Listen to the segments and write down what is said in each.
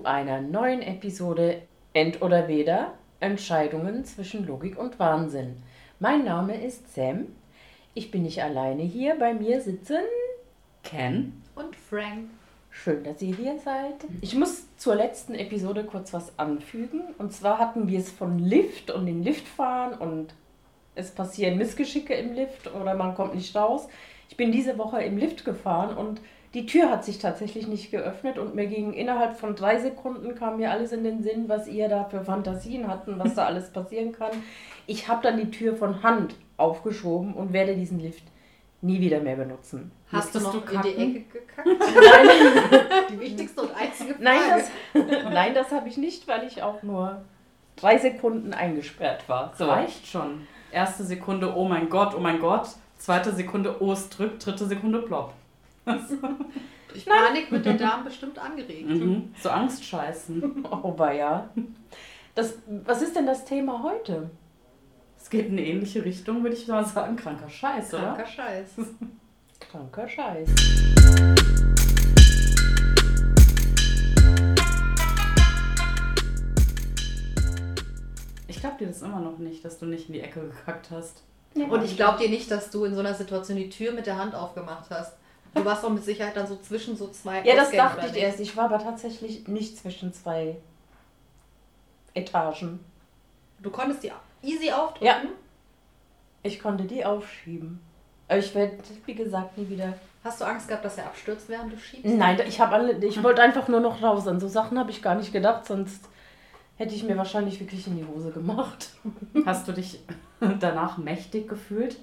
Zu einer neuen Episode End oder Weder Entscheidungen zwischen Logik und Wahnsinn. Mein Name ist Sam. Ich bin nicht alleine hier. Bei mir sitzen Ken und Frank. Schön, dass ihr hier seid. Ich muss zur letzten Episode kurz was anfügen. Und zwar hatten wir es von Lift und den Lift fahren und es passieren Missgeschicke im Lift oder man kommt nicht raus. Ich bin diese Woche im Lift gefahren und die Tür hat sich tatsächlich nicht geöffnet und mir ging innerhalb von drei Sekunden kam mir alles in den Sinn, was ihr da für Fantasien hatten, was da alles passieren kann. Ich habe dann die Tür von Hand aufgeschoben und werde diesen Lift nie wieder mehr benutzen. Hast du noch du in die Ecke gekackt? Nein. die wichtigste und einzige Frage. Nein, das, nein, das habe ich nicht, weil ich auch nur drei Sekunden eingesperrt war. So. Reicht schon. Erste Sekunde, oh mein Gott, oh mein Gott. Zweite Sekunde, oh, es drückt. Dritte Sekunde, plopp. Ich Panik mit den Damen bestimmt angeregt. Mhm. So Angstscheißen. Oh, ja. Das, was ist denn das Thema heute? Es geht in eine ähnliche Richtung, würde ich mal sagen. Kranker Scheiß, oder? Kranker Scheiß. Kranker Scheiß. Ich glaube dir das immer noch nicht, dass du nicht in die Ecke gekackt hast. Ja. Und ich glaube dir nicht, dass du in so einer Situation die Tür mit der Hand aufgemacht hast. Du warst doch mit Sicherheit dann so zwischen so zwei. Ja, das dachte ich erst. Ich war aber tatsächlich nicht zwischen zwei Etagen. Du konntest die easy aufdrücken? Ja. Ich konnte die aufschieben. Aber ich werde, wie gesagt, nie wieder. Hast du Angst gehabt, dass er abstürzt, während du schiebst? Nein, ich, alle, ich wollte einfach nur noch raus. An so Sachen habe ich gar nicht gedacht, sonst hätte ich mir wahrscheinlich wirklich in die Hose gemacht. Hast du dich danach mächtig gefühlt?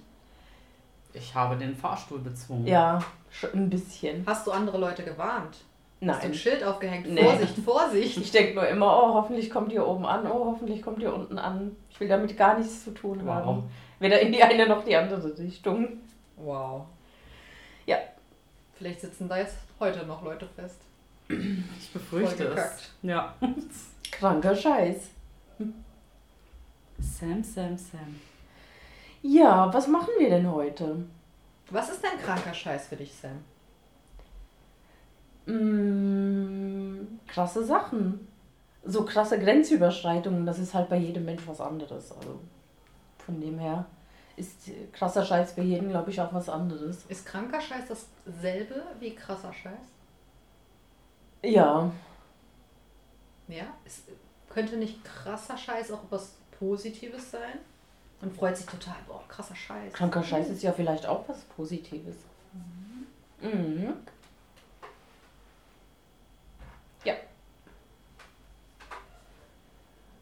Ich habe den Fahrstuhl bezwungen. Ja, schon ein bisschen. Hast du andere Leute gewarnt? Nein. Hast du ein Schild aufgehängt? Nee. Vorsicht, Vorsicht. Ich denke nur immer, oh, hoffentlich kommt ihr oben an, oh, hoffentlich kommt ihr unten an. Ich will damit gar nichts zu tun wow. haben. Weder in die eine noch die andere Richtung. Wow. Ja. Vielleicht sitzen da jetzt heute noch Leute fest. Ich befürchte es. Ja. Kranker Scheiß. Sam, Sam, Sam. Ja, was machen wir denn heute? Was ist denn kranker Scheiß für dich, Sam? Mm, krasse Sachen. So krasse Grenzüberschreitungen, das ist halt bei jedem Mensch was anderes. Also von dem her ist krasser Scheiß für jeden, glaube ich, auch was anderes. Ist kranker Scheiß dasselbe wie krasser Scheiß? Ja. Ja? Es könnte nicht krasser Scheiß auch was Positives sein? Man freut sich total, boah, krasser Scheiß. Kranker Scheiß ist ja vielleicht auch was Positives. Mhm. Mhm. Ja.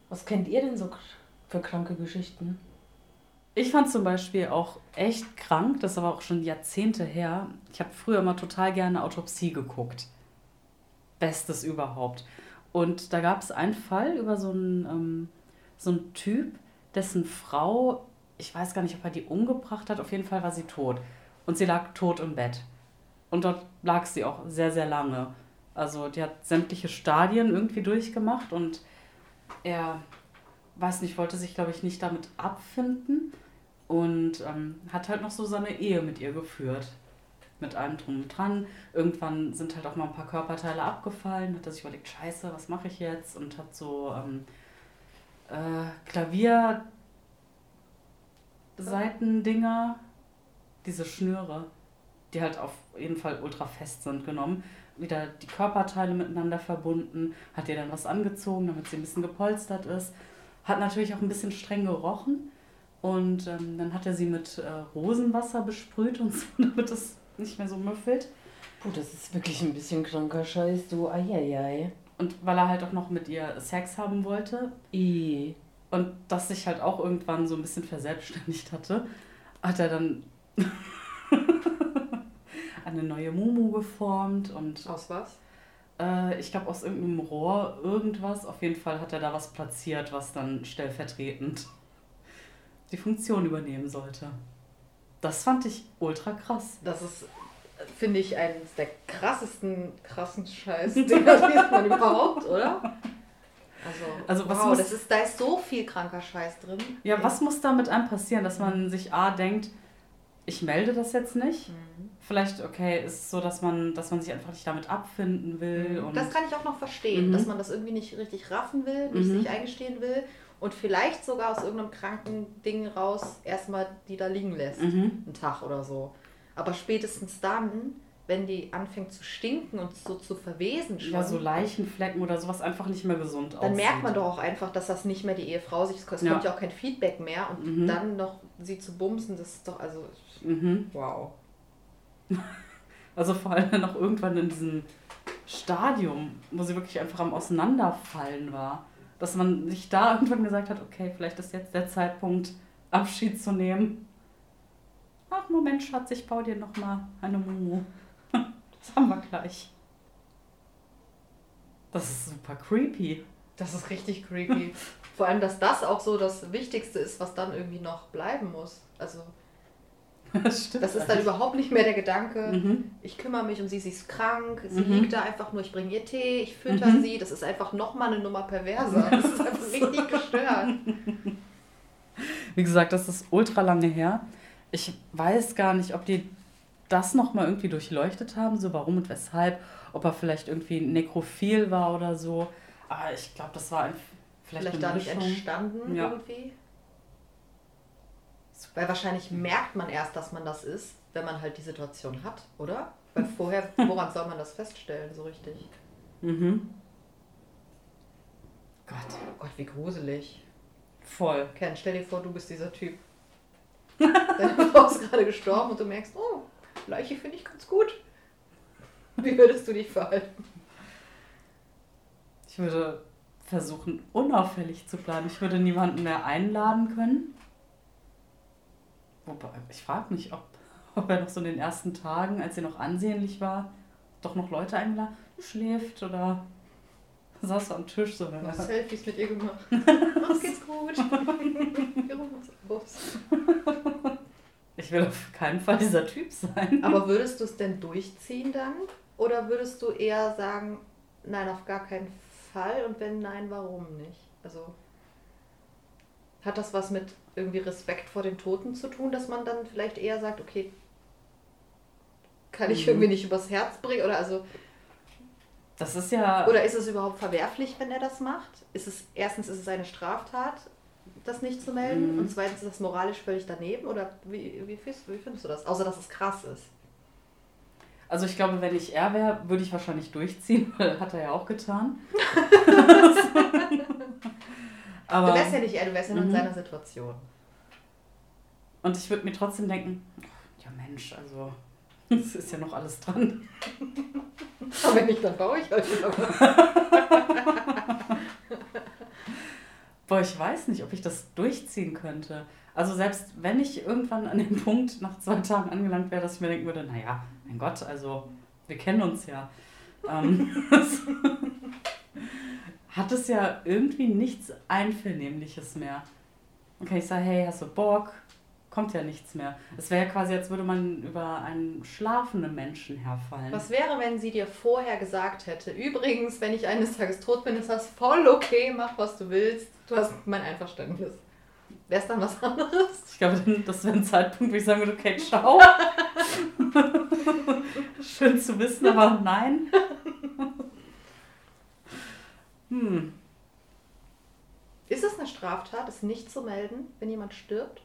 Was kennt ihr denn so für kranke Geschichten? Ich fand zum Beispiel auch echt krank, das ist aber auch schon Jahrzehnte her. Ich habe früher immer total gerne Autopsie geguckt. Bestes überhaupt. Und da gab es einen Fall über so einen, ähm, so einen Typ, dessen Frau, ich weiß gar nicht, ob er die umgebracht hat, auf jeden Fall war sie tot. Und sie lag tot im Bett. Und dort lag sie auch sehr, sehr lange. Also die hat sämtliche Stadien irgendwie durchgemacht und er, weiß nicht, wollte sich, glaube ich, nicht damit abfinden und ähm, hat halt noch so seine Ehe mit ihr geführt. Mit allem drum und dran. Irgendwann sind halt auch mal ein paar Körperteile abgefallen, hat er sich überlegt, scheiße, was mache ich jetzt? Und hat so ähm, äh, Klavier Seitendinger, diese Schnüre, die halt auf jeden Fall ultra fest sind, genommen. Wieder die Körperteile miteinander verbunden, hat ihr dann was angezogen, damit sie ein bisschen gepolstert ist. Hat natürlich auch ein bisschen streng gerochen. Und ähm, dann hat er sie mit äh, Rosenwasser besprüht und so, damit es nicht mehr so müffelt. Puh, das ist wirklich ein bisschen kranker Scheiß, du. Eieiei. Und weil er halt auch noch mit ihr Sex haben wollte. I. Und das sich halt auch irgendwann so ein bisschen verselbstständigt hatte, hat er dann eine neue Mumu geformt und. Aus was? Äh, ich glaube aus irgendeinem Rohr, irgendwas. Auf jeden Fall hat er da was platziert, was dann stellvertretend die Funktion übernehmen sollte. Das fand ich ultra krass. Das ist finde ich, eines der krassesten, krassen Scheiß-Dinger, die man überhaupt, oder? Also, also was wow, muss, das ist, da ist so viel kranker Scheiß drin. Ja, was muss da mit einem passieren, dass man sich A denkt, ich melde das jetzt nicht. Mhm. Vielleicht, okay, ist es so, dass man, dass man sich einfach nicht damit abfinden will. Mhm. das kann ich auch noch verstehen, mhm. dass man das irgendwie nicht richtig raffen will, nicht mhm. sich eingestehen will und vielleicht sogar aus irgendeinem kranken Ding raus erstmal die da liegen lässt. Mhm. Einen Tag oder so. Aber spätestens dann, wenn die anfängt zu stinken und so zu verwesen schon. Ja, so Leichenflecken oder sowas einfach nicht mehr gesund Dann aussieht. merkt man doch auch einfach, dass das nicht mehr die Ehefrau sich, es kommt ja, ja auch kein Feedback mehr und mhm. dann noch sie zu bumsen, das ist doch, also, mhm. wow. Also vor allem noch irgendwann in diesem Stadium, wo sie wirklich einfach am Auseinanderfallen war. Dass man sich da irgendwann gesagt hat, okay, vielleicht ist jetzt der Zeitpunkt, Abschied zu nehmen. Ach, Moment, Schatz, ich baue dir nochmal eine Mumu. Das haben wir gleich. Das ist super creepy. Das ist richtig creepy. Vor allem, dass das auch so das Wichtigste ist, was dann irgendwie noch bleiben muss. Also, das, das ist dann überhaupt nicht mehr der Gedanke, mhm. ich kümmere mich um sie, sie ist krank, sie mhm. liegt da einfach nur, ich bringe ihr Tee, ich fütter mhm. sie. Das ist einfach nochmal eine Nummer perverser. Das ist einfach richtig gestört. Wie gesagt, das ist ultra lange her. Ich weiß gar nicht, ob die das nochmal irgendwie durchleuchtet haben, so warum und weshalb, ob er vielleicht irgendwie nekrophil war oder so. Aber ich glaube, das war ein, vielleicht, vielleicht dadurch entstanden ja. irgendwie. Weil wahrscheinlich merkt man erst, dass man das ist, wenn man halt die Situation hat, oder? Weil vorher, woran soll man das feststellen, so richtig? Mhm. Gott. Oh Gott, wie gruselig. Voll. Ken, stell dir vor, du bist dieser Typ. Deine Frau ist gerade gestorben und du merkst, oh, Leiche finde ich ganz gut. Wie würdest du dich verhalten? Ich würde versuchen, unauffällig zu bleiben. Ich würde niemanden mehr einladen können. Wobei, ich frage mich, ob, ob er noch so in den ersten Tagen, als er noch ansehnlich war, doch noch Leute eingeladen schläft oder saß am Tisch so. Hast Selfies mit ihr gemacht. Ach, geht's gut. Ich will auf keinen Fall dieser Typ sein. Aber würdest du es denn durchziehen dann? Oder würdest du eher sagen, nein, auf gar keinen Fall? Und wenn nein, warum nicht? Also hat das was mit irgendwie Respekt vor den Toten zu tun, dass man dann vielleicht eher sagt, okay, kann ich mhm. irgendwie nicht übers Herz bringen? Oder also. Das ist ja. Oder ist es überhaupt verwerflich, wenn er das macht? Ist es erstens ist es eine Straftat das nicht zu melden? Mhm. Und zweitens ist das moralisch völlig daneben? Oder wie, wie, findest, wie findest du das? Außer, dass es krass ist. Also ich glaube, wenn ich er wäre, würde ich wahrscheinlich durchziehen, hat er ja auch getan. Aber, du wärst ja nicht er, du wärst ja nur in mhm. seiner Situation. Und ich würde mir trotzdem denken, ja Mensch, also es ist ja noch alles dran. Aber wenn nicht, dann baue ich euch wieder Boah, ich weiß nicht, ob ich das durchziehen könnte. Also selbst wenn ich irgendwann an dem Punkt nach zwei Tagen angelangt wäre, dass ich mir denken würde, naja, mein Gott, also wir kennen uns ja. Ähm, hat es ja irgendwie nichts Einvernehmliches mehr. Okay, ich sage, hey, hast du Bock? Kommt ja nichts mehr. Es wäre ja quasi, als würde man über einen schlafenden Menschen herfallen. Was wäre, wenn sie dir vorher gesagt hätte, übrigens, wenn ich eines Tages tot bin, ist das voll okay, mach was du willst, du hast mein Einverständnis. Wäre es dann was anderes? Ich glaube, das wäre ein Zeitpunkt, wo ich sagen würde, okay, ciao. Schön zu wissen, aber nein. Hm. Ist es eine Straftat, es nicht zu melden, wenn jemand stirbt?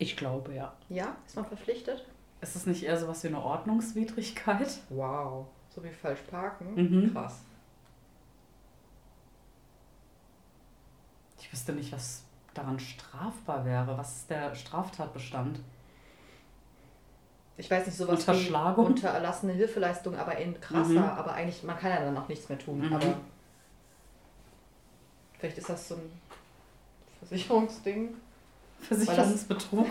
Ich glaube, ja. Ja? Ist man verpflichtet? Ist es nicht eher so was wie eine Ordnungswidrigkeit? Wow. So wie falsch parken? Mhm. Krass. Ich wüsste nicht, was daran strafbar wäre. Was ist der Straftatbestand? Ich weiß nicht, sowas Unterschlagung? wie unterlassene Hilfeleistung, aber in krasser. Mhm. Aber eigentlich, man kann ja dann auch nichts mehr tun. Mhm. Aber vielleicht ist das so ein Versicherungsding. Versicherungsbetrug.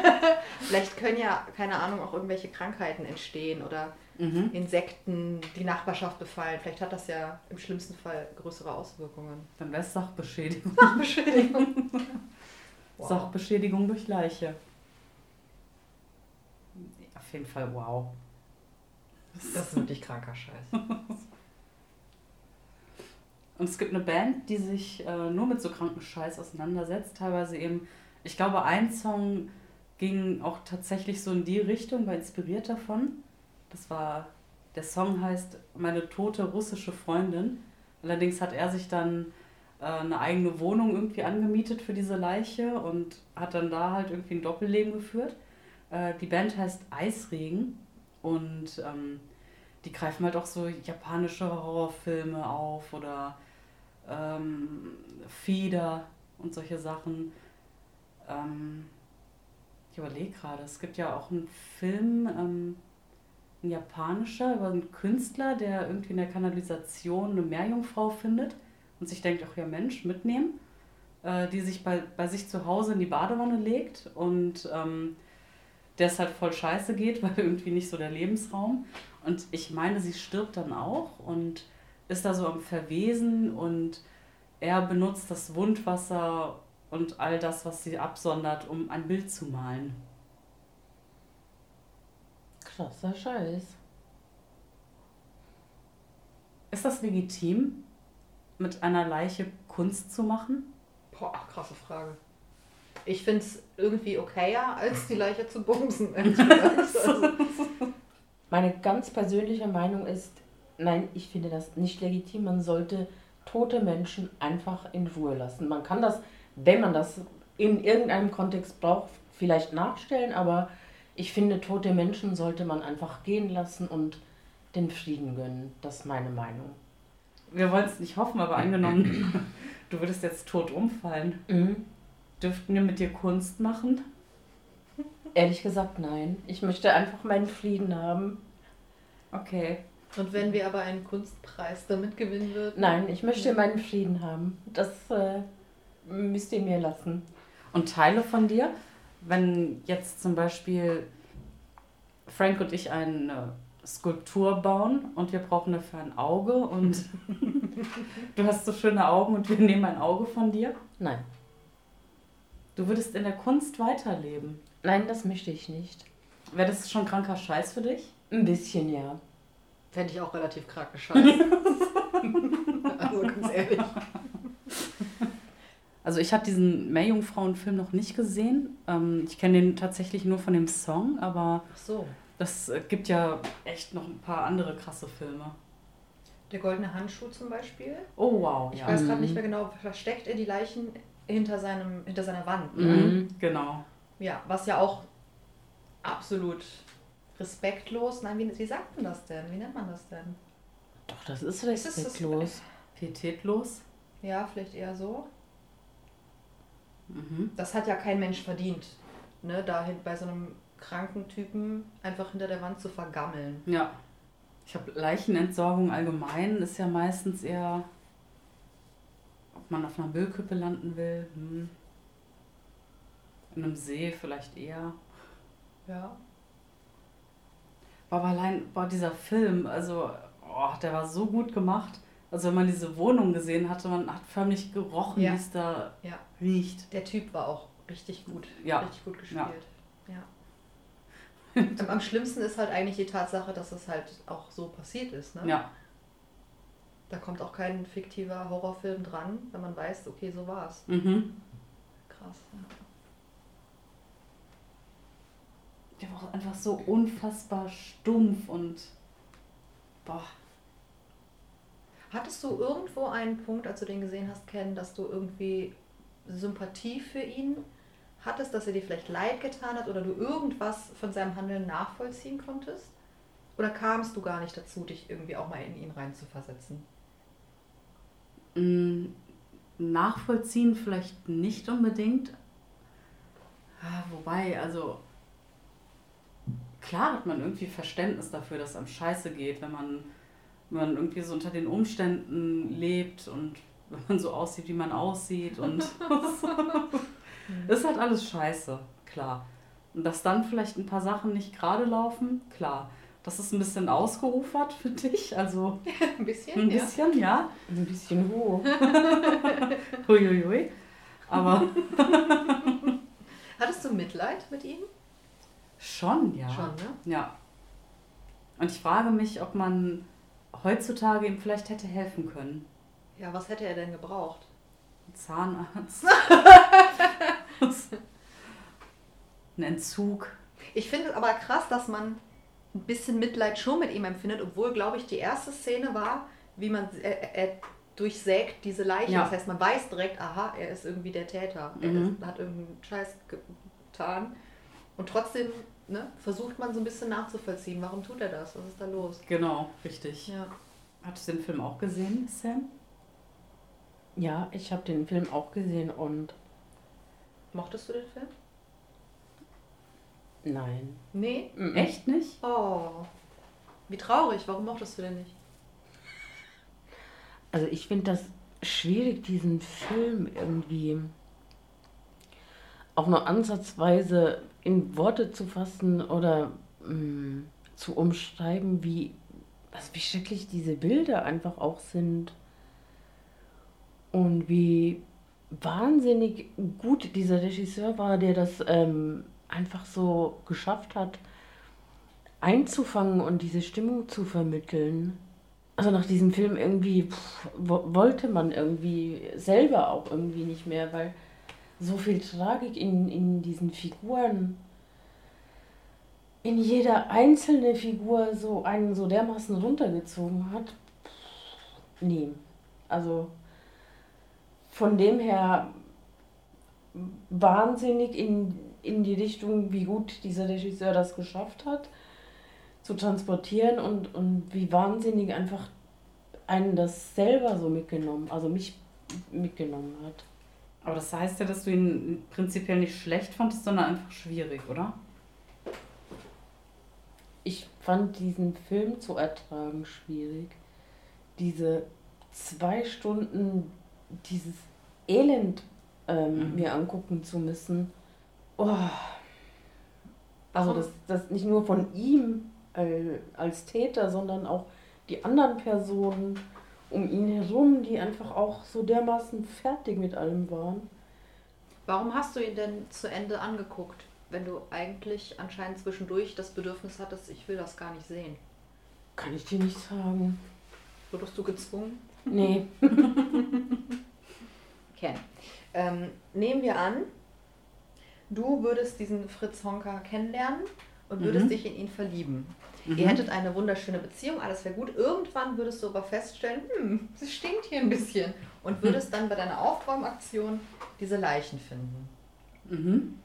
Vielleicht können ja, keine Ahnung, auch irgendwelche Krankheiten entstehen oder mhm. Insekten die Nachbarschaft befallen. Vielleicht hat das ja im schlimmsten Fall größere Auswirkungen. Dann wäre es Sachbeschädigung. Sachbeschädigung. wow. Sachbeschädigung durch Leiche. Auf jeden Fall wow. Das ist wirklich kranker Scheiß. Und es gibt eine Band, die sich äh, nur mit so kranken Scheiß auseinandersetzt, teilweise eben ich glaube, ein Song ging auch tatsächlich so in die Richtung, war inspiriert davon. Das war, der Song heißt Meine tote russische Freundin. Allerdings hat er sich dann äh, eine eigene Wohnung irgendwie angemietet für diese Leiche und hat dann da halt irgendwie ein Doppelleben geführt. Äh, die Band heißt Eisregen und ähm, die greifen halt auch so japanische Horrorfilme auf oder ähm, Fieder und solche Sachen. Ähm, ich überlege gerade, es gibt ja auch einen Film, ähm, ein japanischer, über einen Künstler, der irgendwie in der Kanalisation eine Meerjungfrau findet und sich denkt, ach ja Mensch, mitnehmen, äh, die sich bei, bei sich zu Hause in die Badewanne legt und ähm, der es halt voll scheiße geht, weil irgendwie nicht so der Lebensraum. Und ich meine, sie stirbt dann auch und ist da so am Verwesen und er benutzt das Wundwasser und all das, was sie absondert, um ein Bild zu malen. Krasser Scheiß. Ist das legitim, mit einer Leiche Kunst zu machen? Boah, krasse Frage. Ich finde es irgendwie okayer, als die Leiche zu bumsen. Also, Meine ganz persönliche Meinung ist, nein, ich finde das nicht legitim. Man sollte tote Menschen einfach in Ruhe lassen. Man kann das, wenn man das in irgendeinem Kontext braucht, vielleicht nachstellen, aber ich finde, tote Menschen sollte man einfach gehen lassen und den Frieden gönnen. Das ist meine Meinung. Wir wollen es nicht hoffen, aber angenommen, du würdest jetzt tot umfallen. Mhm. Dürften wir mit dir Kunst machen? Ehrlich gesagt, nein. Ich möchte einfach meinen Frieden haben. Okay. und wenn wir aber einen Kunstpreis damit gewinnen würden? Nein, ich möchte meinen Frieden haben. Das äh, müsst ihr mir lassen. Und Teile von dir, wenn jetzt zum Beispiel Frank und ich eine Skulptur bauen und wir brauchen dafür ein Auge und du hast so schöne Augen und wir nehmen ein Auge von dir. Nein. Du würdest in der Kunst weiterleben. Nein, das möchte ich nicht. Wäre das schon kranker Scheiß für dich? Ein bisschen, ja. Fände ich auch relativ kranke Scheiße. also ganz ehrlich. Also ich habe diesen Meerjungfrauen-Film noch nicht gesehen. Ähm, ich kenne den tatsächlich nur von dem Song, aber Ach so. das äh, gibt ja echt noch ein paar andere krasse Filme. Der goldene Handschuh zum Beispiel. Oh wow, Ich ja. weiß gerade nicht Mhm. mehr genau, versteckt er die Leichen hinter, seinem, hinter seiner Wand. Ne? Mhm. Genau. Ja, was ja auch absolut respektlos. Nein, wie, wie sagt man das denn? Wie nennt man das denn? Doch, das ist Ist es- respektlos. Pietätlos. Ja, vielleicht eher so. Mhm. Das hat ja kein Mensch verdient. Ne, dahin bei so einem kranken Typen einfach hinter der Wand zu vergammeln. Ja. Ich habe Leichenentsorgung allgemein ist ja meistens eher, ob man auf einer Müllkippe landen will. Hm. In einem See vielleicht eher. Ja. Aber allein, boah, dieser Film, also, oh, der war so gut gemacht. Also wenn man diese Wohnung gesehen hatte, man hat förmlich gerochen, Ja. wie es da Ja. riecht. Der Typ war auch richtig gut. Ja. Richtig gut gespielt. Ja. Am- Am schlimmsten ist halt eigentlich die Tatsache, dass es halt auch so passiert ist. Ne? Ja, Da kommt auch kein fiktiver Horrorfilm dran, wenn man weiß, okay, so war's. mhm. Krass. Ja. Der war auch einfach so unfassbar stumpf und, boah, Hattest du irgendwo einen Punkt, als du den gesehen hast, Ken, dass du irgendwie Sympathie für ihn hattest, dass er dir vielleicht leid getan hat oder du irgendwas von seinem Handeln nachvollziehen konntest? Oder kamst du gar nicht dazu, dich irgendwie auch mal in ihn reinzuversetzen? Mm, Nachvollziehen vielleicht nicht unbedingt. Ah, Wobei, also klar hat man irgendwie Verständnis dafür, dass es einem scheiße geht, wenn man, wenn man irgendwie so unter den Umständen lebt und wenn man so aussieht, wie man aussieht und ist halt alles scheiße, klar. Und dass dann vielleicht ein paar Sachen nicht gerade laufen, klar. Das ist ein bisschen ausgeufert für dich, also Ein bisschen? ein bisschen, ja. Ein bisschen hoch. Huiuiui. Aber Hattest du Mitleid mit ihm? schon, ja. Schon, ne? Ja. Und ich frage mich, ob man heutzutage ihm vielleicht hätte helfen können. Ja, was hätte er denn gebraucht? Ein Zahnarzt. ein Entzug. Ich finde es aber krass, dass man ein bisschen Mitleid schon mit ihm empfindet, obwohl, glaube ich, die erste Szene war, wie man er, er durchsägt diese Leiche. Ja. Das heißt, man weiß direkt, aha, er ist irgendwie der Täter. Er Mhm. ist, hat irgendeinen Scheiß getan. Und trotzdem ne, versucht man so ein bisschen nachzuvollziehen, warum tut er das? Was ist da los? Genau, richtig. Ja. Hattest du den Film auch gesehen, Sam? Ja, ich habe den Film auch gesehen und Mochtest du den Film? nein. Nee. Mhm. Echt nicht? Oh. Wie traurig. Warum mochtest du den nicht? Also ich finde das schwierig, diesen Film irgendwie auch nur ansatzweise in Worte zu fassen oder mh, zu umschreiben, wie, also wie schrecklich diese Bilder einfach auch sind. Und wie wahnsinnig gut dieser Regisseur war, der das ähm, einfach so geschafft hat, einzufangen und diese Stimmung zu vermitteln. Also nach diesem Film irgendwie pff, wo, wollte man irgendwie selber auch irgendwie nicht mehr, weil so viel Tragik in, in diesen Figuren, in jeder einzelne Figur so einen so dermaßen runtergezogen hat. Nee. Also von dem her wahnsinnig in, in die Richtung, wie gut dieser Regisseur das geschafft hat, zu transportieren und, und wie wahnsinnig einfach einen das selber so mitgenommen, also mich mitgenommen hat. Aber das heißt ja, dass du ihn prinzipiell nicht schlecht fandest, sondern einfach schwierig, oder? Ich fand diesen Film zu ertragen schwierig. Diese zwei Stunden, dieses Elend ähm, Mhm. mir angucken zu müssen. Oh. Also das, das nicht nur von ihm äh, als Täter, sondern auch die anderen Personen um ihn herum, die einfach auch so dermaßen fertig mit allem waren. Warum hast du ihn denn zu Ende angeguckt, wenn du eigentlich anscheinend zwischendurch das Bedürfnis hattest, ich will das gar nicht sehen? Kann ich dir nicht sagen. Wurdest du gezwungen? Nee. Ken. Ähm, nehmen wir an, du würdest diesen Fritz Honka kennenlernen und würdest Mhm. dich in ihn verlieben. Mhm. Ihr hättet eine wunderschöne Beziehung, alles wäre gut. Irgendwann würdest du aber feststellen, hm, es stinkt hier ein bisschen. Und würdest dann bei deiner Aufräumaktion diese Leichen finden. Mhm.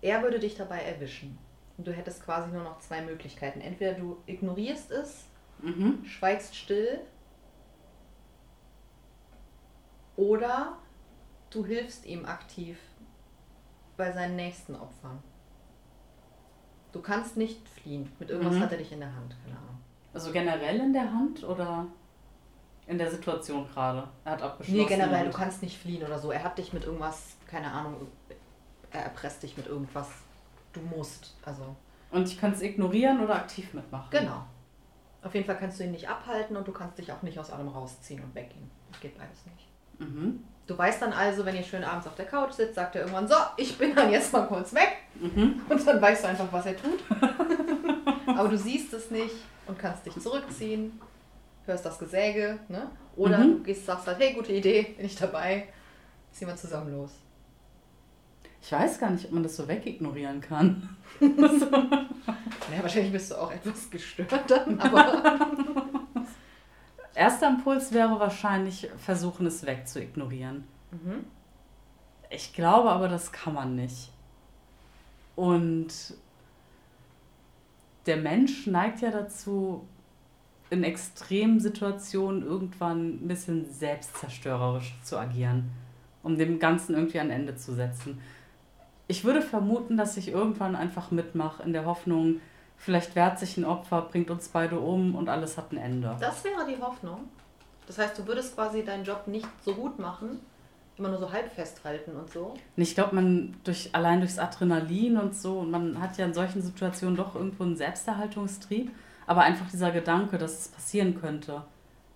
Er würde dich dabei erwischen. Und du hättest quasi nur noch zwei Möglichkeiten. Entweder du ignorierst es, Mhm. schweigst still, oder du hilfst ihm aktiv bei seinen nächsten Opfern. Du kannst nicht fliehen. Mit irgendwas Mhm. hat er dich in der Hand, keine Ahnung. Also generell in der Hand oder in der Situation gerade? Er hat abgeschlossen. Nee, generell, du kannst nicht fliehen oder so. Er hat dich mit irgendwas, keine Ahnung, er erpresst dich mit irgendwas. Du musst, also. Und ich kann es ignorieren oder aktiv mitmachen. Genau. Auf jeden Fall kannst du ihn nicht abhalten und du kannst dich auch nicht aus allem rausziehen und weggehen. Das geht beides nicht. Mhm. Du weißt dann also, wenn ihr schön abends auf der Couch sitzt, sagt er irgendwann, so, ich bin dann jetzt mal kurz weg. Mhm. Und dann weißt du einfach, was er tut. Aber du siehst es nicht und kannst dich zurückziehen, hörst das Gesäge, ne? Oder Mhm. du gehst, sagst halt, hey, gute Idee, bin ich dabei, ziehen wir zusammen los. Ich weiß gar nicht, ob man das so wegignorieren kann. Ja, wahrscheinlich bist du auch etwas gestört dann, aber Erster Impuls wäre wahrscheinlich versuchen, es wegzuignorieren. mhm. Ich glaube aber, das kann man nicht. Und der Mensch neigt ja dazu, in extremen Situationen irgendwann ein bisschen selbstzerstörerisch zu agieren, um dem Ganzen irgendwie ein Ende zu setzen. Ich würde vermuten, dass ich irgendwann einfach mitmache, in der Hoffnung, vielleicht wehrt sich ein Opfer, bringt uns beide um und alles hat ein Ende. das wäre die Hoffnung. Das heißt, du würdest quasi deinen Job nicht so gut machen, immer nur so halb festhalten und so. Ich glaube, man durch allein durchs Adrenalin und so, und man hat ja in solchen Situationen doch irgendwo einen Selbsterhaltungstrieb, aber einfach dieser Gedanke, dass es passieren könnte,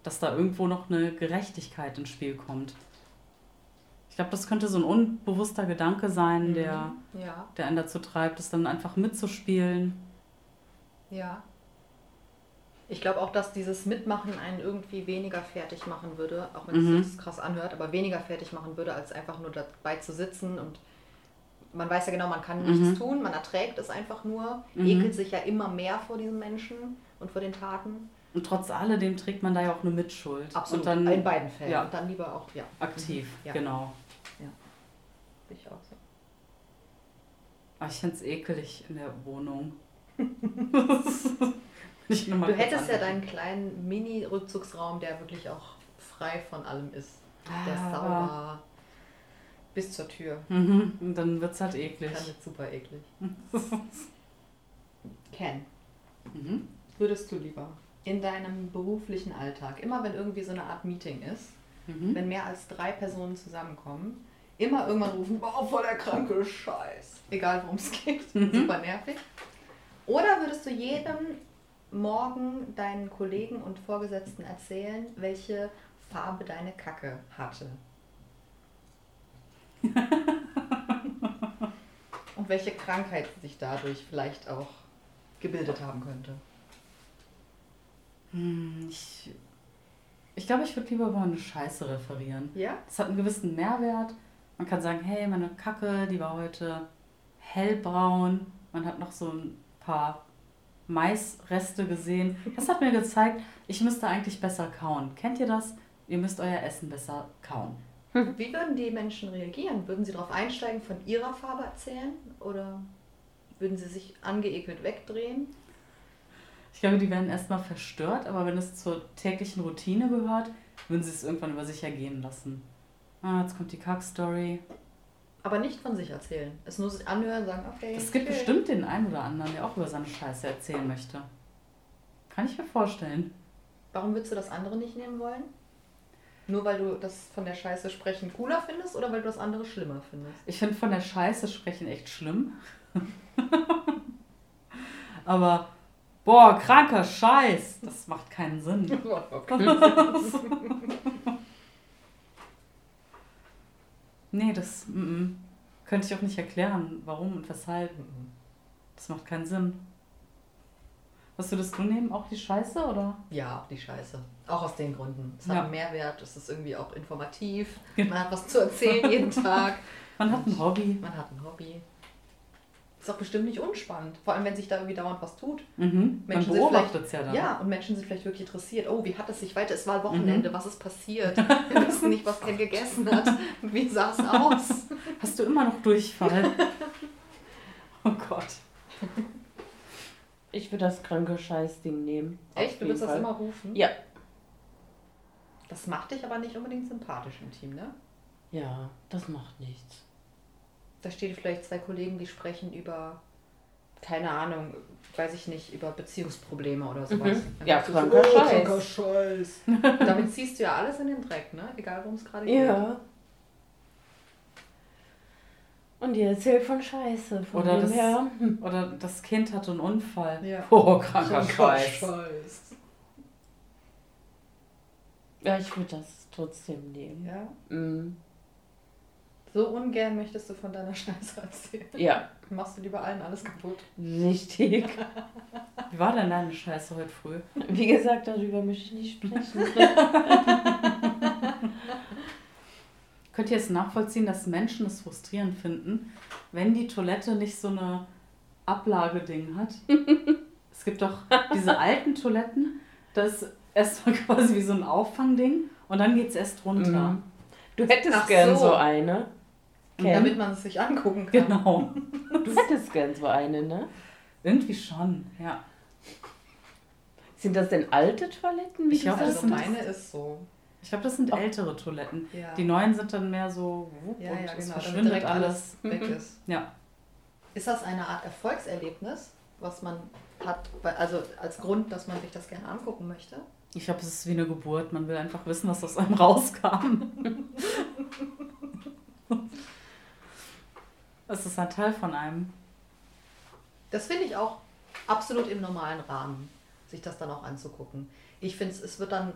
dass da irgendwo noch eine Gerechtigkeit ins Spiel kommt. Ich glaube, das könnte so ein unbewusster Gedanke sein, der, Ja, der einen dazu treibt, es dann einfach mitzuspielen. Ja. Ich glaube auch, dass dieses Mitmachen einen irgendwie weniger fertig machen würde, auch wenn es Mhm. sich krass anhört, aber weniger fertig machen würde, als einfach nur dabei zu sitzen und man weiß ja genau, man kann Mhm. nichts tun, man erträgt es einfach nur, Mhm. ekelt sich ja immer mehr vor diesem Menschen und vor den Taten. Und trotz alledem trägt man da ja auch eine Mitschuld. Absolut. Und dann In beiden Fällen. ja. Und dann lieber auch, ja. aktiv, Ja. genau. bin Ich auch so. Aber ich fände es ekelig in der Wohnung. Du hättest ja deinen kleinen Mini-Rückzugsraum, der wirklich auch frei von allem ist. Der ist Ah, sauber. Bis zur Tür. Mhm. Und dann wird es halt eklig. Dann wird super eklig. Ken, Mhm. würdest du lieber in deinem beruflichen Alltag, immer wenn irgendwie so eine Art Meeting ist, Mhm. wenn mehr als drei Personen zusammenkommen, immer irgendwann rufen, boah, voll der kranke Scheiß. Egal worum es geht. Mhm. Super nervig. Oder würdest du jedem Morgen deinen Kollegen und Vorgesetzten erzählen, welche Farbe deine Kacke hatte? und welche Krankheit sich dadurch vielleicht auch gebildet haben könnte? Hm, Ich, ich glaube, ich würde lieber über eine Scheiße referieren. Ja? Das hat einen gewissen Mehrwert. Man kann sagen, hey, meine Kacke, die war heute hellbraun. Man hat noch so ein paar Maisreste gesehen. Das hat mir gezeigt, ich müsste eigentlich besser kauen. Kennt ihr das? Ihr müsst euer Essen besser kauen. Wie würden die Menschen reagieren? Würden sie darauf einsteigen, von ihrer Farbe erzählen? Oder würden sie sich angeekelt wegdrehen? Ich glaube, die werden erstmal verstört, aber wenn es zur täglichen Routine gehört, würden sie es irgendwann über sich ergehen lassen. Ah, jetzt kommt die Kack-Story. Aber nicht von sich erzählen. Es nur sich anhören und sagen, okay. Es gibt okay. bestimmt den einen oder anderen, der auch über seine Scheiße erzählen möchte. Kann ich mir vorstellen. Warum würdest du das andere nicht nehmen wollen? Nur weil du das von der Scheiße sprechen cooler findest oder weil du das andere schlimmer findest? Ich finde von der Scheiße sprechen echt schlimm. Aber, boah, kranker Scheiß, das macht keinen Sinn. Nee, das mm, mm. könnte ich auch nicht erklären, warum und weshalb. Das macht keinen Sinn. Was würdest du nehmen? Auch die Scheiße oder? Ja, auch die Scheiße. Auch aus den Gründen. Es Ja. hat einen Mehrwert, es ist irgendwie auch informativ. Man hat was zu erzählen jeden Tag. Man hat ein Hobby. Man hat ein Hobby. Ist auch bestimmt nicht unspannend. Vor allem, wenn sich da irgendwie dauernd was tut. Mhm. Man Menschen sind beobachtet es ja dann. Ja, und Menschen sind vielleicht wirklich interessiert. Oh, wie hat es sich weiter? Es war Wochenende, was ist passiert? Wir wissen nicht, was Ken gegessen hat. Wie sah es aus? Hast du immer noch Durchfall? oh Gott. Ich würde das kranke Scheißding nehmen. Auf Echt? Du jeden willst das Fall. immer rufen? Ja. Das macht dich aber nicht unbedingt sympathisch im Team, ne? Ja, das macht nichts. Da steht vielleicht zwei Kollegen, die sprechen über, keine Ahnung, weiß ich nicht, über Beziehungsprobleme oder sowas. Mhm. Ja, du so, kranker oh, Scheiß." kranker Scheiß. Damit ziehst du ja alles in den Dreck, ne? Egal worum es gerade geht. Ja. Und ihr erzählt von Scheiße. Von Oder dem das- her. Oder das Kind hatte einen Unfall. Ja. Oh, kranker Kranker Scheiß. Scheiß. Ja, ich würde das trotzdem nehmen. Ja. Mhm. So ungern möchtest du von deiner Scheiße erzählen. Ja, Machst du lieber allen alles kaputt. richtig. Wie war denn deine Scheiße heute früh? Wie gesagt, darüber möchte ich nicht sprechen. Könnt ihr es nachvollziehen, dass Menschen es frustrierend finden, wenn die Toilette nicht so eine Ablageding hat? es gibt doch diese alten Toiletten, das ist erstmal quasi wie so ein Auffangding und dann geht es erst runter. Mhm. Du hättest Ach gern so. so eine. Und damit man es sich angucken kann. Genau. Du hättest gern so eine, ne? Irgendwie schon, ja. Sind das denn alte Toiletten? Wie Ich du glaub, das sagst? Also meine ist so. Ich glaube, das sind Ach. ältere Toiletten. Ja. Die neuen sind dann mehr so wupp ja, und ja, es genau. Verschwindet alles. alles weg Mhm. ist. Ja. Ist das eine Art Erfolgserlebnis, was man hat, also als Grund, dass man sich das gerne angucken möchte? Ich glaube, es ist wie eine Geburt. Man will einfach wissen, was aus einem rauskam. Es ist ein Teil von einem. Das finde ich auch absolut im normalen Rahmen, sich das dann auch anzugucken. Ich finde, es wird dann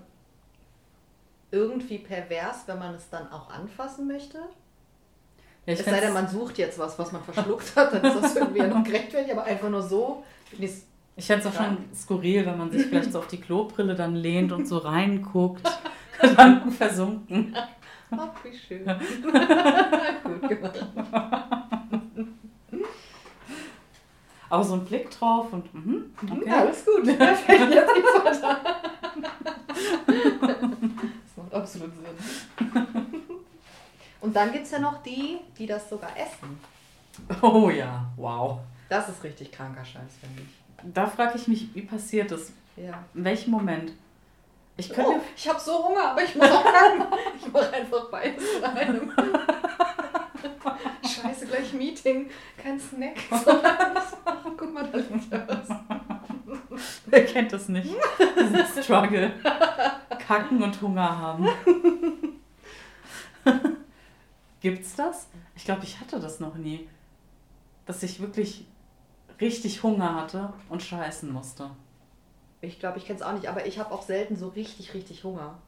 irgendwie pervers, wenn man es dann auch anfassen möchte. Ja, es sei denn, man sucht jetzt was, was man verschluckt hat, dann ist das irgendwie noch gerechtfertigt, aber einfach nur so. Ich fände es auch schon skurril, wenn man sich vielleicht so auf die Klobrille dann lehnt und so reinguckt. Gedanken versunken. Ach, wie schön. Gut gemacht. Aber so ein Blick drauf und mhm, okay. Ja, alles gut. Perfekt, jetzt geht's weiter. Das macht absolut Sinn. Und dann gibt es ja noch die, die das sogar essen. Oh ja, wow. Das ist richtig kranker Scheiß, finde ich. Da frage ich mich, wie passiert das? Ja. In welchem Moment? Ich könnte Oh, ich habe so Hunger, aber ich muss auch kacken. Ich mache einfach beides in einem. Gleich Meeting. Kein Snack. das. Guck mal, da liegt ja was. Wer kennt das nicht? Diesen Struggle. Kacken und Hunger haben. Gibt's das? Ich glaube, ich hatte das noch nie. Dass ich wirklich richtig Hunger hatte und scheißen musste. Ich glaube, ich kenne es auch nicht, aber ich habe auch selten so richtig, richtig Hunger.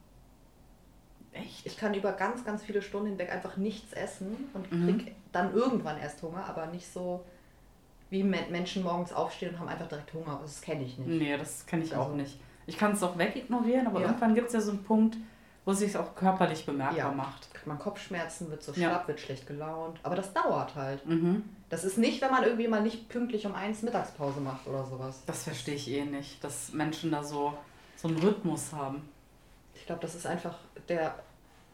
Echt? Ich kann über ganz, ganz viele Stunden hinweg einfach nichts essen und Mhm. Dann irgendwann erst Hunger, aber nicht so wie Men- Menschen morgens aufstehen und haben einfach direkt Hunger. Das kenne ich nicht. Nee, das kenne ich auch Also- nicht. Ich kann es auch wegignorieren, aber Ja. irgendwann gibt es ja so einen Punkt, wo es sich auch körperlich bemerkbar Ja. macht. Man Kopfschmerzen, wird so Ja. schlapp, wird schlecht gelaunt. Aber das dauert halt. Mhm. Das ist nicht, wenn man irgendwie mal nicht pünktlich um eins Mittagspause macht oder sowas. Das verstehe ich eh nicht, dass Menschen da so, so einen Rhythmus haben. Ich glaube, das ist einfach der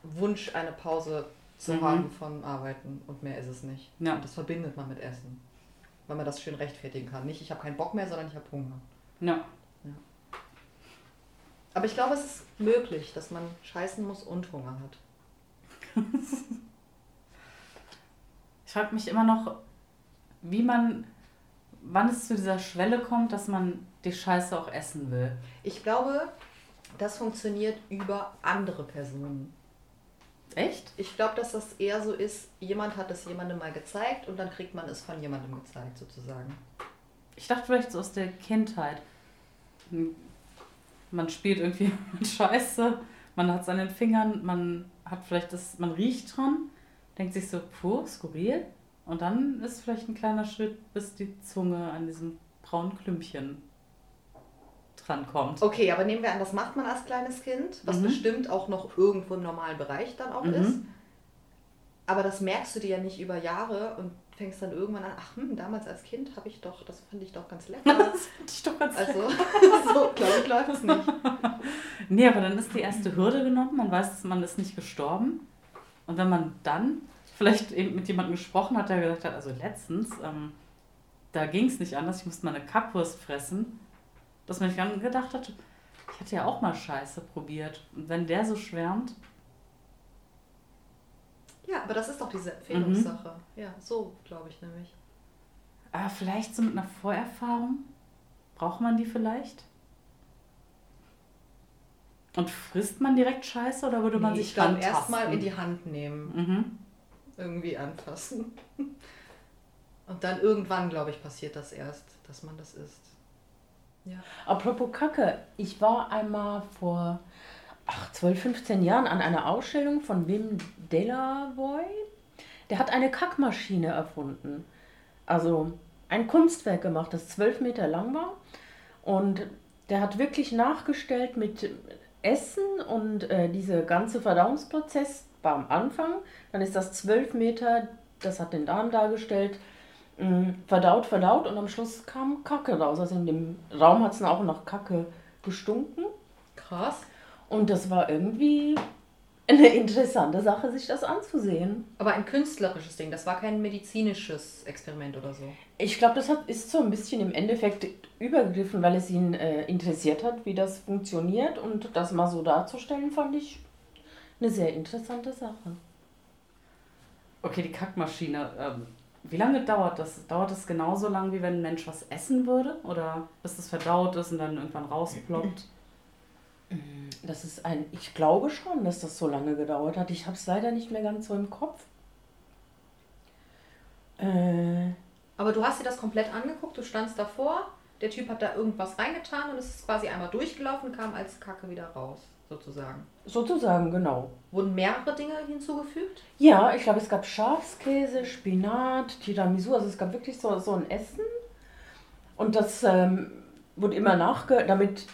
Wunsch, eine Pause zu Mhm. haben von Arbeiten und mehr ist es nicht. Ja. Und das verbindet man mit Essen. Weil man das schön rechtfertigen kann. Nicht, ich habe keinen Bock mehr, sondern ich habe Hunger. Ja. Aber ich glaube, es ist möglich, dass man scheißen muss und Hunger hat. Ich frage mich immer noch, wie man, wann es zu dieser Schwelle kommt, dass man die Scheiße auch essen will. Ich glaube, das funktioniert über andere Personen. Echt? Ich glaube, dass das eher so ist, jemand hat es jemandem mal gezeigt und dann kriegt man es von jemandem gezeigt, sozusagen. Ich dachte vielleicht so aus der Kindheit. Hm, Man spielt irgendwie mit Scheiße, man hat es an den Fingern, man hat vielleicht das, man riecht dran, denkt sich so, puh, skurril. Und dann ist vielleicht ein kleiner Schritt, bis die Zunge an diesem braunen Klümpchen drankommt. Okay, aber nehmen wir an, das macht man als kleines Kind, was Mhm. bestimmt auch noch irgendwo im normalen Bereich dann auch Mhm. ist. Aber das merkst du dir ja nicht über Jahre und fängst dann irgendwann an, ach, hm, damals als Kind habe ich doch, das fand ich doch ganz lecker. Das finde ich doch ganz Also, so glaube ich läuft es nicht. Nee, aber dann ist die erste Hürde genommen, man weiß, man ist nicht gestorben. Und wenn man dann vielleicht eben mit jemandem gesprochen hat, der gesagt hat, also letztens, ähm, da ging es nicht anders, ich musste mal eine Kackwurst fressen, dass man sich dann gedacht hat, ich hatte ja auch mal Scheiße probiert. Und wenn der so schwärmt, Ja, aber das ist doch diese Empfehlungssache. Ja, so glaube ich nämlich. aber vielleicht so mit einer Vorerfahrung, braucht man die vielleicht? Und frisst man direkt Scheiße oder würde man Nee, sich ich glaube, rantasten? erstmal in die Hand nehmen, Mhm. irgendwie anfassen. Und dann irgendwann, glaube ich, passiert das erst, dass man das isst. Ja. Apropos Kacke, ich war einmal vor ach, 12, 15 Jahren an einer Ausstellung von Wim Delavoye. Der hat eine Kackmaschine erfunden. Also ein Kunstwerk gemacht, das 12 Meter lang war. Und der hat wirklich nachgestellt mit Essen und äh, dieser ganze Verdauungsprozess war am Anfang. Dann ist das 12 Meter, das hat den Darm dargestellt, verdaut, verdaut und am Schluss kam Kacke raus. Also in dem Raum hat es dann auch nach Kacke gestunken. Krass. Und das war irgendwie eine interessante Sache, sich das anzusehen. Aber ein künstlerisches Ding, das war kein medizinisches Experiment oder so. Ich glaube, das hat, ist so ein bisschen im Endeffekt übergegriffen, weil es ihn äh, interessiert hat, wie das funktioniert. Und das mal so darzustellen, fand ich eine sehr interessante Sache. Okay, die Kackmaschine. Ähm, wie lange dauert das? Dauert das genauso lang, wie wenn ein Mensch was essen würde? Oder bis es verdaut ist und dann irgendwann rausploppt? Das ist ein, ich glaube schon, dass das so lange gedauert hat. Ich habe es leider nicht mehr ganz so im Kopf. Äh, Aber du hast dir das komplett angeguckt, du standst davor, der Typ hat da irgendwas reingetan und es ist quasi einmal durchgelaufen, kam als Kacke wieder raus, sozusagen. sozusagen, genau. Wurden mehrere Dinge hinzugefügt? Ja, ich glaube, es gab Schafskäse, Spinat, Tiramisu, also es gab wirklich so, so ein Essen. Und das ähm, wurde immer nachge... Damit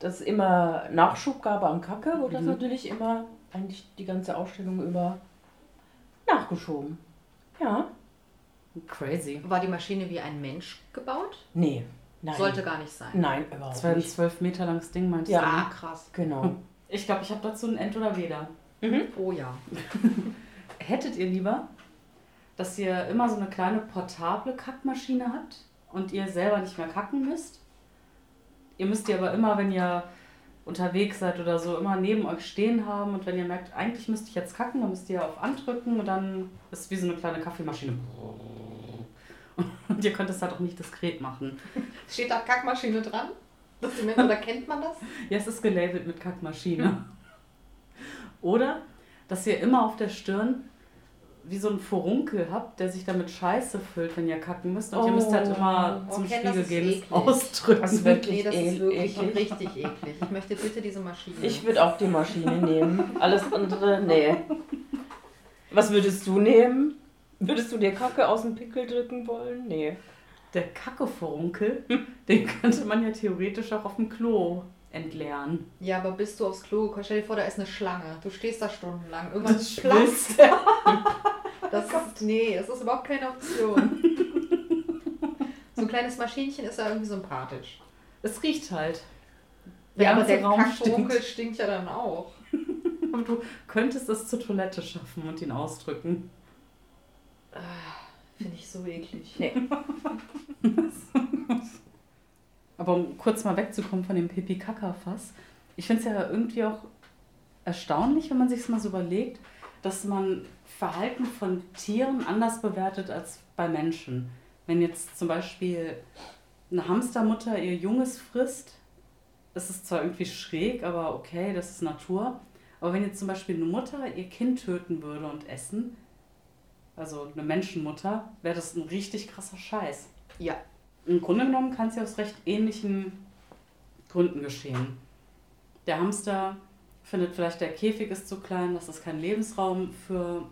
das immer Nachschub gab an Kacke, wurde das Mhm. natürlich immer, eigentlich die ganze Ausstellung über, nachgeschoben. Ja. Crazy. War die Maschine wie ein Mensch gebaut? Nee, nein. Sollte gar nicht sein. Nein, überhaupt Das war ein nicht. zwölf Meter langes Ding, meinst Ja. du? Ah, ne? krass. Genau. Ich glaube, ich habe dazu ein Ent oder Weder. Oh ja. Hättet ihr lieber, dass ihr immer so eine kleine portable Kackmaschine habt und ihr selber nicht mehr kacken müsst? Ihr müsst die aber immer, wenn ihr unterwegs seid oder so, immer neben euch stehen haben und wenn ihr merkt, eigentlich müsste ich jetzt kacken, dann müsst ihr auf andrücken und dann ist es wie so eine kleine Kaffeemaschine. Und ihr könnt es halt auch nicht diskret machen. Steht da Kackmaschine dran? Das Dokument, oder kennt man das? Ja, es ist gelabelt mit Kackmaschine. Oder, dass ihr immer auf der Stirn wie so einen Furunkel habt, der sich damit Scheiße füllt, wenn ihr kacken müsst. Und ihr müsst halt immer Oh, zum das Spiegel gehen, eklig. ausdrücken. Das ist wirklich Nee, das ist wirklich eklig. richtig eklig. Ich möchte bitte diese Maschine. Ich würde auch die Maschine nehmen. Alles andere, nee. Was würdest du nehmen? Würdest du dir Kacke aus dem Pickel drücken wollen? Nee. Der Kackefurunkel, den könnte man ja theoretisch auch auf dem Klo entleeren. ja, aber bist du aufs Klo? Stell dir vor, da ist eine Schlange. Du stehst da stundenlang. Irgendwann Das platzt. schwitzt. Das ist, nee, das ist überhaupt keine Option. So ein kleines Maschinchen ist ja irgendwie sympathisch. Es riecht halt. Ja, aber der Raum Kackfurunkel stinkt ja dann auch. Aber du könntest es zur Toilette schaffen und ihn ausdrücken. Finde ich so eklig. Nee. Aber um kurz mal wegzukommen von dem Pipi-Kaka-Fass, ich finde es ja irgendwie auch erstaunlich, wenn man sich es mal so überlegt, dass man Verhalten von Tieren anders bewertet als bei Menschen. Wenn jetzt zum Beispiel eine Hamstermutter ihr Junges frisst, ist es zwar irgendwie schräg, aber okay, das ist Natur. Aber wenn jetzt zum Beispiel eine Mutter ihr Kind töten würde und essen, also eine Menschenmutter, wäre das ein richtig krasser Scheiß. Ja. Im Grunde genommen kann es ja aus recht ähnlichen Gründen geschehen. Der Hamster findet vielleicht, der Käfig ist zu klein, das ist kein Lebensraum für,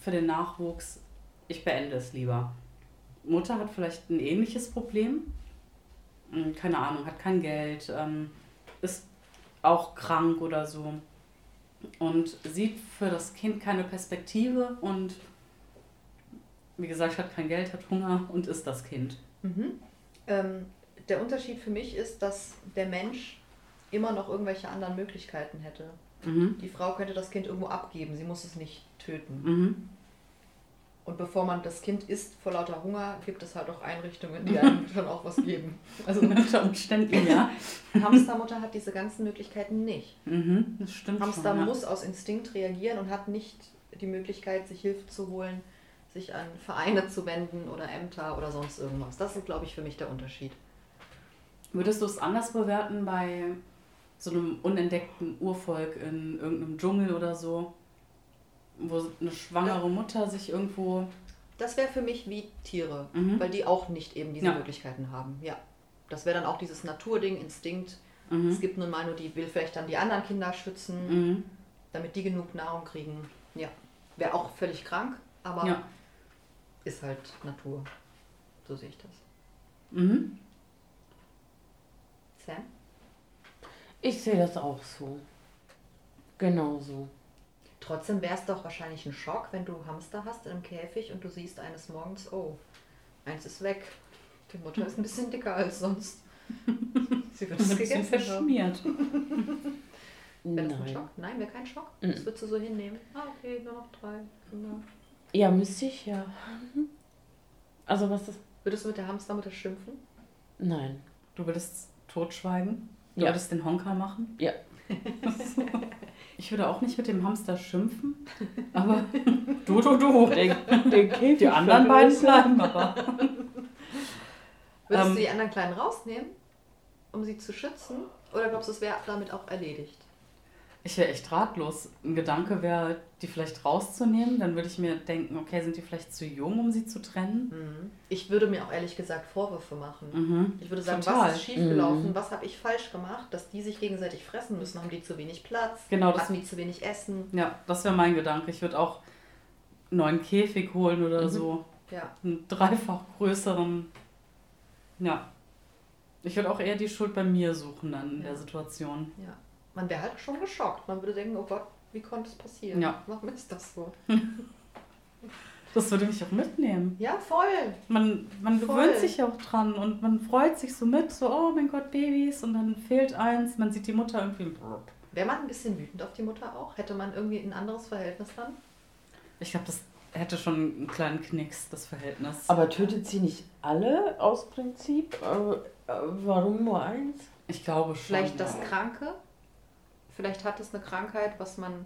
für den Nachwuchs. Ich beende es lieber. Mutter hat vielleicht ein ähnliches Problem. Hm, Keine Ahnung, hat kein Geld, ähm, ist auch krank oder so. Und sieht für das Kind keine Perspektive und wie gesagt, hat kein Geld, hat Hunger und ist das Kind. Mhm. Ähm, der Unterschied für mich ist, dass der Mensch immer noch irgendwelche anderen Möglichkeiten hätte. Mhm. Die Frau könnte das Kind irgendwo abgeben, sie muss es nicht töten. Mhm. Und bevor man das Kind isst vor lauter Hunger, gibt es halt auch Einrichtungen, die einem schon auch was geben. Also Unter Umständen, ja. Hamstermutter hat diese ganzen Möglichkeiten nicht. Mhm, das stimmt Hamster schon, ja. muss aus Instinkt reagieren und hat nicht die Möglichkeit, sich Hilfe zu holen, sich an Vereine zu wenden oder Ämter oder sonst irgendwas. Das ist, glaube ich, für mich der Unterschied. Würdest du es anders bewerten bei so einem unentdeckten Urvolk in irgendeinem Dschungel oder so? Wo eine schwangere Mutter sich irgendwo... Das wäre für mich wie Tiere, Mhm. weil die auch nicht eben diese Ja. Möglichkeiten haben. Ja. Das wäre dann auch dieses Naturding, Instinkt. Es Mhm. gibt nun mal nur die, will vielleicht dann die anderen Kinder schützen, Mhm. damit die genug Nahrung kriegen. Ja. Wäre auch völlig krank, aber Ja. Ist halt Natur. So sehe ich das. Mhm. Sam? Ich sehe das auch so. Genauso. Trotzdem wäre es doch wahrscheinlich ein Schock, wenn du Hamster hast in einem Käfig und du siehst eines Morgens, oh, eins ist weg. Die Mutter ist ein bisschen dicker als sonst. Sie wird es Ein bisschen gegessen verschmiert. Wäre das ein Nein. Schock? Nein, wäre kein Schock. Mhm. Das würdest du so hinnehmen. Ah, okay, nur noch drei Kinder. Ja, müsste ich ja. Also was ist. Würdest du mit der Hamstermutter schimpfen? Nein. Du würdest totschweigen? Du Ja. würdest den Honker machen? Ja. Ich würde auch nicht mit dem Hamster schimpfen, aber du, du, du. Den, den Käfig Die anderen beiden bleiben aber. Würdest Ähm. du die anderen Kleinen rausnehmen, um sie zu schützen? Oder glaubst du, es wäre damit auch erledigt? Ich wäre echt ratlos. Ein Gedanke wäre, die vielleicht rauszunehmen. Dann würde ich mir denken, okay, sind die vielleicht zu jung, um sie zu trennen? Mhm. Ich würde mir auch ehrlich gesagt Vorwürfe machen. Mhm. Ich würde sagen, Total. was ist schiefgelaufen? Mhm. Was habe ich falsch gemacht, dass die sich gegenseitig fressen müssen? Haben die zu wenig Platz? Genau, das- Hatten die zu wenig Essen? Ja, das wäre mein Gedanke. Ich würde auch einen neuen Käfig holen oder Mhm. so. Ja. Einen dreifach größeren. Ja. Ich würde auch eher die Schuld bei mir suchen dann in Ja. der Situation. ja. Man wäre halt schon geschockt. Man würde denken, oh Gott, wie konnte es passieren? Ja. Warum ist das so? Das würde mich auch mitnehmen. Ja, voll. Man, man Voll. gewöhnt sich ja auch dran und man freut sich so mit, so, oh mein Gott, Babys, und dann fehlt eins, man sieht die Mutter irgendwie. Wäre man ein bisschen wütend auf die Mutter auch? Hätte man irgendwie ein anderes Verhältnis dann? Ich glaube, das hätte schon einen kleinen Knicks, das Verhältnis. Aber tötet sie nicht alle aus Prinzip? Äh, äh, warum nur eins? ich glaube schon. Vielleicht das ja. Kranke? Vielleicht hat es eine Krankheit, was man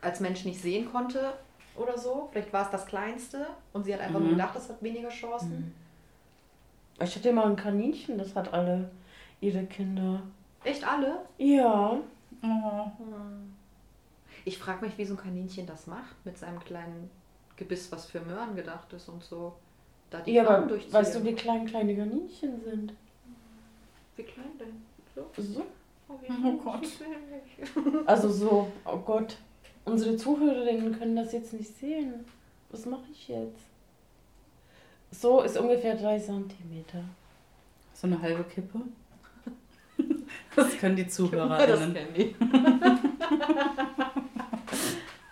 als Mensch nicht sehen konnte oder so. Vielleicht war es das Kleinste und sie hat einfach Mhm. nur gedacht, es hat weniger Chancen. Ich hatte mal ein Kaninchen, das hat alle ihre Kinder. Echt alle? Ja. Oh. Ich frage mich, wie so ein Kaninchen das macht mit seinem kleinen Gebiss, was für Möhren gedacht ist und so. Da die Ja, Flammen aber weißt du, wie klein kleine Kaninchen sind? wie klein denn? So? So. Oh, Oh Gott. Also so, oh Gott. Unsere Zuhörerinnen können das jetzt nicht sehen. Was mache ich jetzt? So ist ungefähr drei Zentimeter. So eine halbe Kippe. Das können die Das Zuhörerinnen. kennen die.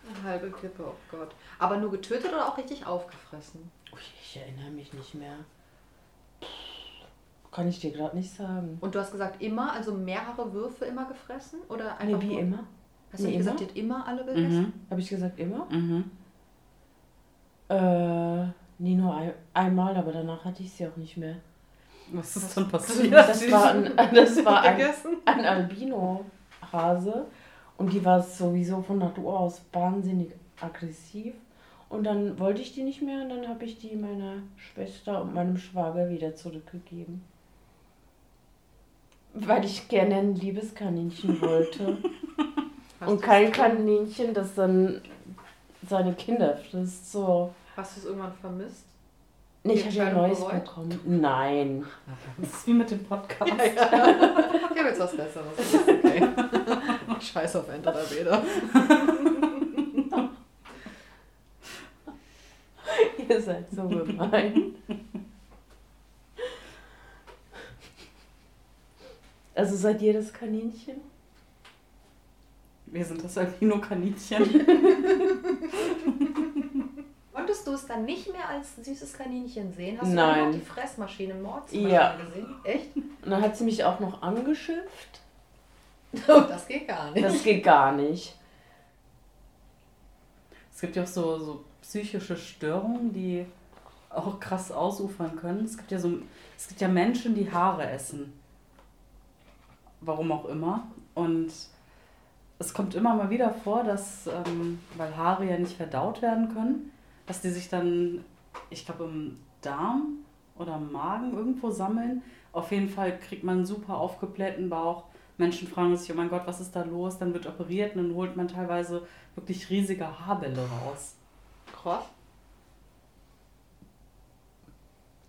Eine halbe Kippe, oh Gott. Aber nur getötet oder auch richtig aufgefressen? Ui, ich erinnere mich nicht mehr. Kann ich dir gerade nicht sagen. Und du hast gesagt immer, also mehrere Würfe immer gefressen? Oder Nee, einfach wie nur, immer. Hast du Nee, nicht gesagt, immer? die hat immer alle gegessen? Mhm. Habe ich gesagt immer? Mhm. Äh, nee, nur ein, einmal, aber danach hatte ich sie auch nicht mehr. Was ist dann passiert? Das war ein, das war ein, ein Albino-Hase und die war sowieso von Natur aus wahnsinnig aggressiv. Und dann wollte ich die nicht mehr und dann habe ich die meiner Schwester und meinem Schwager wieder zurückgegeben. Weil ich gerne ein liebes Kaninchen wollte. Hast und kein Kaninchen, das dann seine Kinder frisst. So. Hast du es irgendwann vermisst? Nee, ich habe ja ein neues bereut? bekommen. Nein. Das ist wie mit dem Podcast. Ich habe jetzt was Besseres. Okay. Scheiß auf entweder weder. Ihr seid so gemein. Also seid ihr das Kaninchen? Wir sind das Albino-Kaninchen. Wolltest du es dann nicht mehr als süßes Kaninchen sehen? Hast du Nein. dann noch die Fressmaschine Mordsmaschine Ja. gesehen? Echt? Und dann hat sie mich auch noch angeschimpft. Das geht gar nicht. Das geht gar nicht. Es gibt ja auch so, so psychische Störungen, die auch krass ausufern können. Es gibt ja so, es gibt ja Menschen, die Haare essen. Warum auch immer. Und es kommt immer mal wieder vor, dass, ähm, weil Haare ja nicht verdaut werden können, dass die sich dann, ich glaube, im Darm oder im Magen irgendwo sammeln. Auf jeden Fall kriegt man einen super aufgeblähten Bauch. Menschen fragen sich, oh mein Gott, was ist da los? Dann wird operiert und dann holt man teilweise wirklich riesige Haarbälle raus. Krass.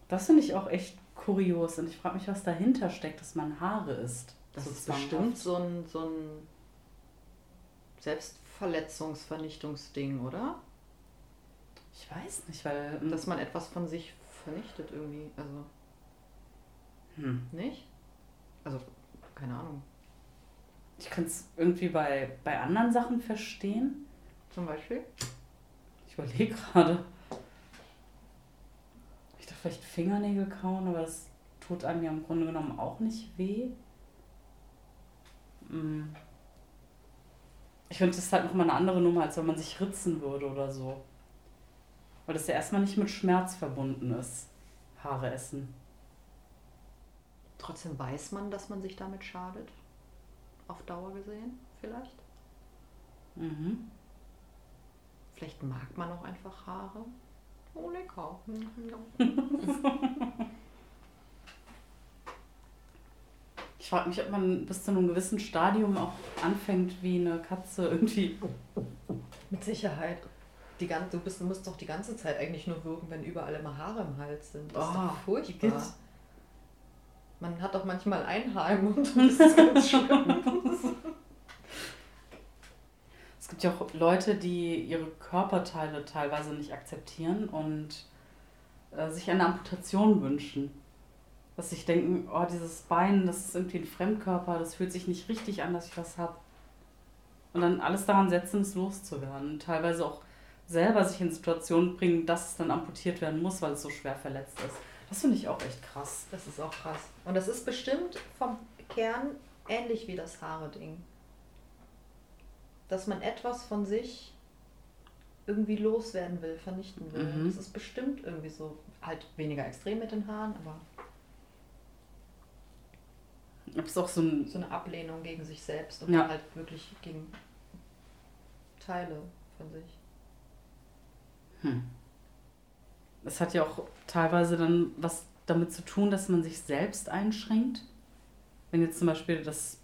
Das finde ich auch echt kurios und ich frage mich, was dahinter steckt, dass man Haare isst. Das ist bestimmt so ein, so ein Selbstverletzungsvernichtungsding, oder? Ich weiß nicht, weil. ähm, Dass man etwas von sich vernichtet irgendwie. Also, hm. nicht? Also, keine Ahnung. Ich kann es irgendwie bei, bei anderen Sachen verstehen. Zum Beispiel? Ich überlege gerade. Ich dachte vielleicht Fingernägel kauen, aber das tut einem ja im Grunde genommen auch nicht weh. Hm. Ich finde, das ist halt nochmal eine andere Nummer, als wenn man sich ritzen würde oder so. Weil das ja erstmal nicht mit Schmerz verbunden ist. Haare essen. Trotzdem weiß man, dass man sich damit schadet. Auf Dauer gesehen, vielleicht. Mhm. Vielleicht mag man auch einfach Haare. Oh, lecker. Ich frage mich, ob man bis zu einem gewissen Stadium auch anfängt, wie eine Katze irgendwie. Mit Sicherheit. Die ganze, du bist, du musst doch die ganze Zeit eigentlich nur wirken, wenn überall immer Haare im Hals sind. Das ist Oh, doch furchtbar. geht's? Man hat doch manchmal ein Haar im Mund und das ist ganz schlimm. Es gibt ja auch Leute, die ihre Körperteile teilweise nicht akzeptieren und äh, sich eine Amputation wünschen. Dass sich denken, oh, dieses Bein, das ist irgendwie ein Fremdkörper, das fühlt sich nicht richtig an, dass ich das habe. Und dann alles daran setzen, es loszuwerden. Und teilweise auch selber sich in Situationen bringen, dass es dann amputiert werden muss, weil es so schwer verletzt ist. Das finde ich auch echt krass. Das ist auch krass. Und das ist bestimmt vom Kern ähnlich wie das Haare-Ding. Dass man etwas von sich irgendwie loswerden will, vernichten will. Mhm. Das ist bestimmt irgendwie so, halt weniger extrem mit den Haaren, aber Ob es auch so ein. so eine Ablehnung gegen sich selbst und Ja. halt wirklich gegen Teile von sich. Hm. Es hat ja auch teilweise dann was damit zu tun, dass man sich selbst einschränkt. Wenn jetzt zum Beispiel das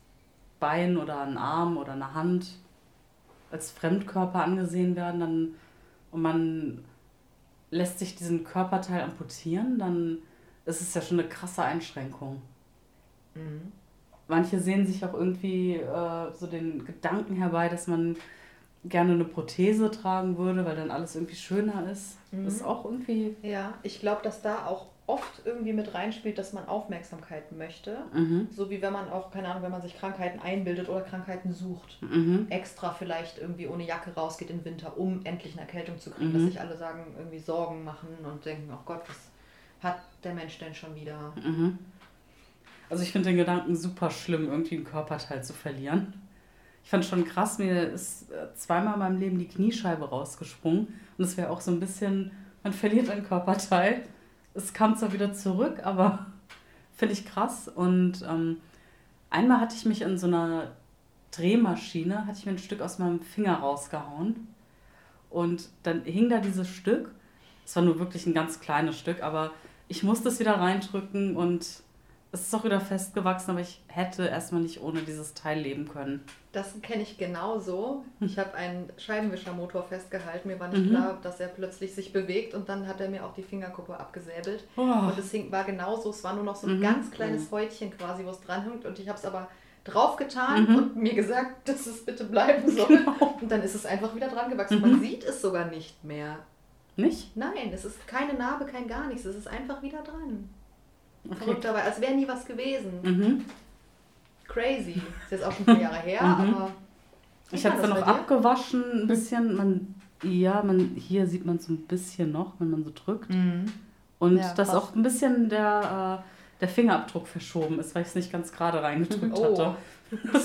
Bein oder ein Arm oder eine Hand als Fremdkörper angesehen werden, dann und man lässt sich diesen Körperteil amputieren, dann ist es ja schon eine krasse Einschränkung. Mhm. Manche sehen sich auch irgendwie äh, so den Gedanken herbei, dass man gerne eine Prothese tragen würde, weil dann alles irgendwie schöner ist. Mhm. Das ist auch irgendwie. Ja, ich glaube, dass da auch oft irgendwie mit reinspielt, dass man Aufmerksamkeit möchte. Mhm. So wie wenn man auch, keine Ahnung, wenn man sich Krankheiten einbildet oder Krankheiten sucht. Mhm. Extra vielleicht irgendwie ohne Jacke rausgeht im Winter, um endlich eine Erkältung zu kriegen, Mhm. dass sich alle sagen, irgendwie Sorgen machen und denken, oh Gott, was hat der Mensch denn schon wieder? Also ich finde den Gedanken super schlimm, irgendwie einen Körperteil zu verlieren. Ich fand schon krass, mir ist äh, zweimal in meinem Leben die Kniescheibe rausgesprungen. Und es wäre auch so ein bisschen, man verliert ein Körperteil. Es kam zwar wieder zurück, aber finde ich krass. Und ähm, einmal hatte ich mich in so einer Drehmaschine, hatte ich mir ein Stück aus meinem Finger rausgehauen. Und dann hing da dieses Stück. Es war nur wirklich ein ganz kleines Stück, aber ich musste es wieder reindrücken und es ist auch wieder festgewachsen, aber ich hätte erstmal nicht ohne dieses Teil leben können. Das kenne ich genauso. Ich habe einen Scheibenwischermotor festgehalten. Mir war nicht Mhm. klar, dass er plötzlich sich bewegt und dann hat er mir auch die Fingerkuppe abgesäbelt. Oh. Und es hing, war genauso, es war nur noch so ein Mhm. ganz kleines Häutchen quasi, wo es dran hängt. Und ich habe es aber draufgetan Mhm. und mir gesagt, dass es bitte bleiben soll. Genau. Und dann ist es einfach wieder dran gewachsen. Mhm. Man sieht es sogar nicht mehr. Nicht? Nein, es ist keine Narbe, kein gar nichts. Es ist einfach wieder dran. Okay. Verrückt dabei, als wäre nie was gewesen. Mhm. Crazy. Ist jetzt auch schon ein paar Jahre her, Mhm. aber. Ich habe es dann noch abgewaschen, ein bisschen. Man, ja, man, hier sieht man so ein bisschen noch, wenn man so drückt. Und Ja, dass auch ein bisschen der, äh, der Fingerabdruck verschoben ist, weil ich es nicht ganz gerade reingedrückt Oh. hatte.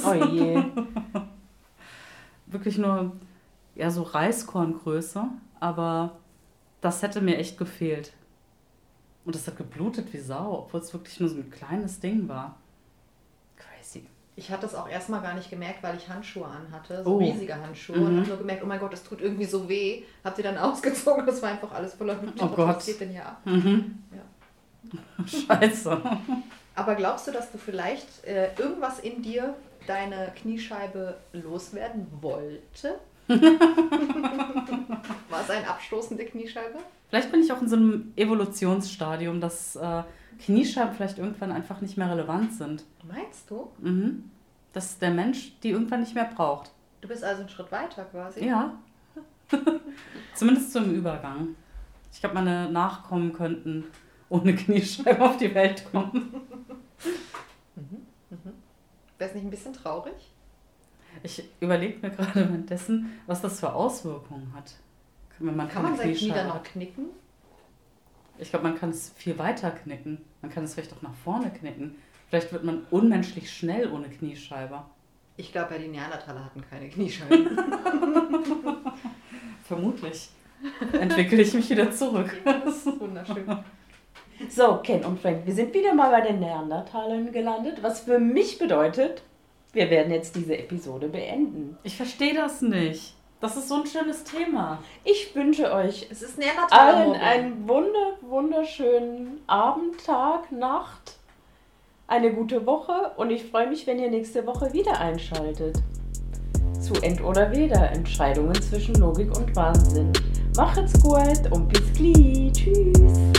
Oh je. Wirklich nur, ja, so Reiskorngröße, aber das hätte mir echt gefehlt. Und das hat geblutet wie Sau, obwohl es wirklich nur so ein kleines Ding war. Crazy. Ich hatte es auch erstmal gar nicht gemerkt, weil ich Handschuhe anhatte, so Oh. riesige Handschuhe. Mhm. Und habe nur gemerkt, oh mein Gott, das tut irgendwie so weh. Hab sie dann ausgezogen, das war einfach alles voller Blut. Oh Gott. Was geht denn hier ab? Mhm. Scheiße. Aber glaubst du, dass du vielleicht äh, irgendwas in dir deine Kniescheibe loswerden wollte? War es ein abstoßende Kniescheibe? Vielleicht bin ich auch in so einem Evolutionsstadium, dass äh, Kniescheiben vielleicht irgendwann einfach nicht mehr relevant sind. Meinst du? Mhm. Dass der Mensch die irgendwann nicht mehr braucht. Du bist also einen Schritt weiter quasi. Ja. Zumindest zum Übergang. Ich glaube, meine Nachkommen könnten ohne Kniescheibe auf die Welt kommen. Wäre es nicht ein bisschen traurig? Ich überlege mir gerade währenddessen, was das für Auswirkungen hat. Wenn man Kann man sein Knie Kniescheibe dann noch knicken? Ich glaube, man kann es viel weiter knicken. Man kann es vielleicht auch nach vorne knicken. Vielleicht wird man unmenschlich schnell ohne Kniescheibe. Ich glaube ja, die Neandertaler hatten keine Kniescheiben. Vermutlich. Entwickle ich mich wieder zurück. das ist wunderschön. So, Ken und Frank, wir sind wieder mal bei den Neandertalern gelandet, was für mich bedeutet, wir werden jetzt diese Episode beenden. Ich verstehe das nicht. Das ist so ein schönes Thema. Ich wünsche euch Es ist Neandertaler. allen einen wunder, wunderschönen Abend, Tag, Nacht, eine gute Woche und ich freue mich, wenn ihr nächste Woche wieder einschaltet. Zu End oder Weder, Entscheidungen zwischen Logik und Wahnsinn. Macht's gut und bis gleich. Tschüss.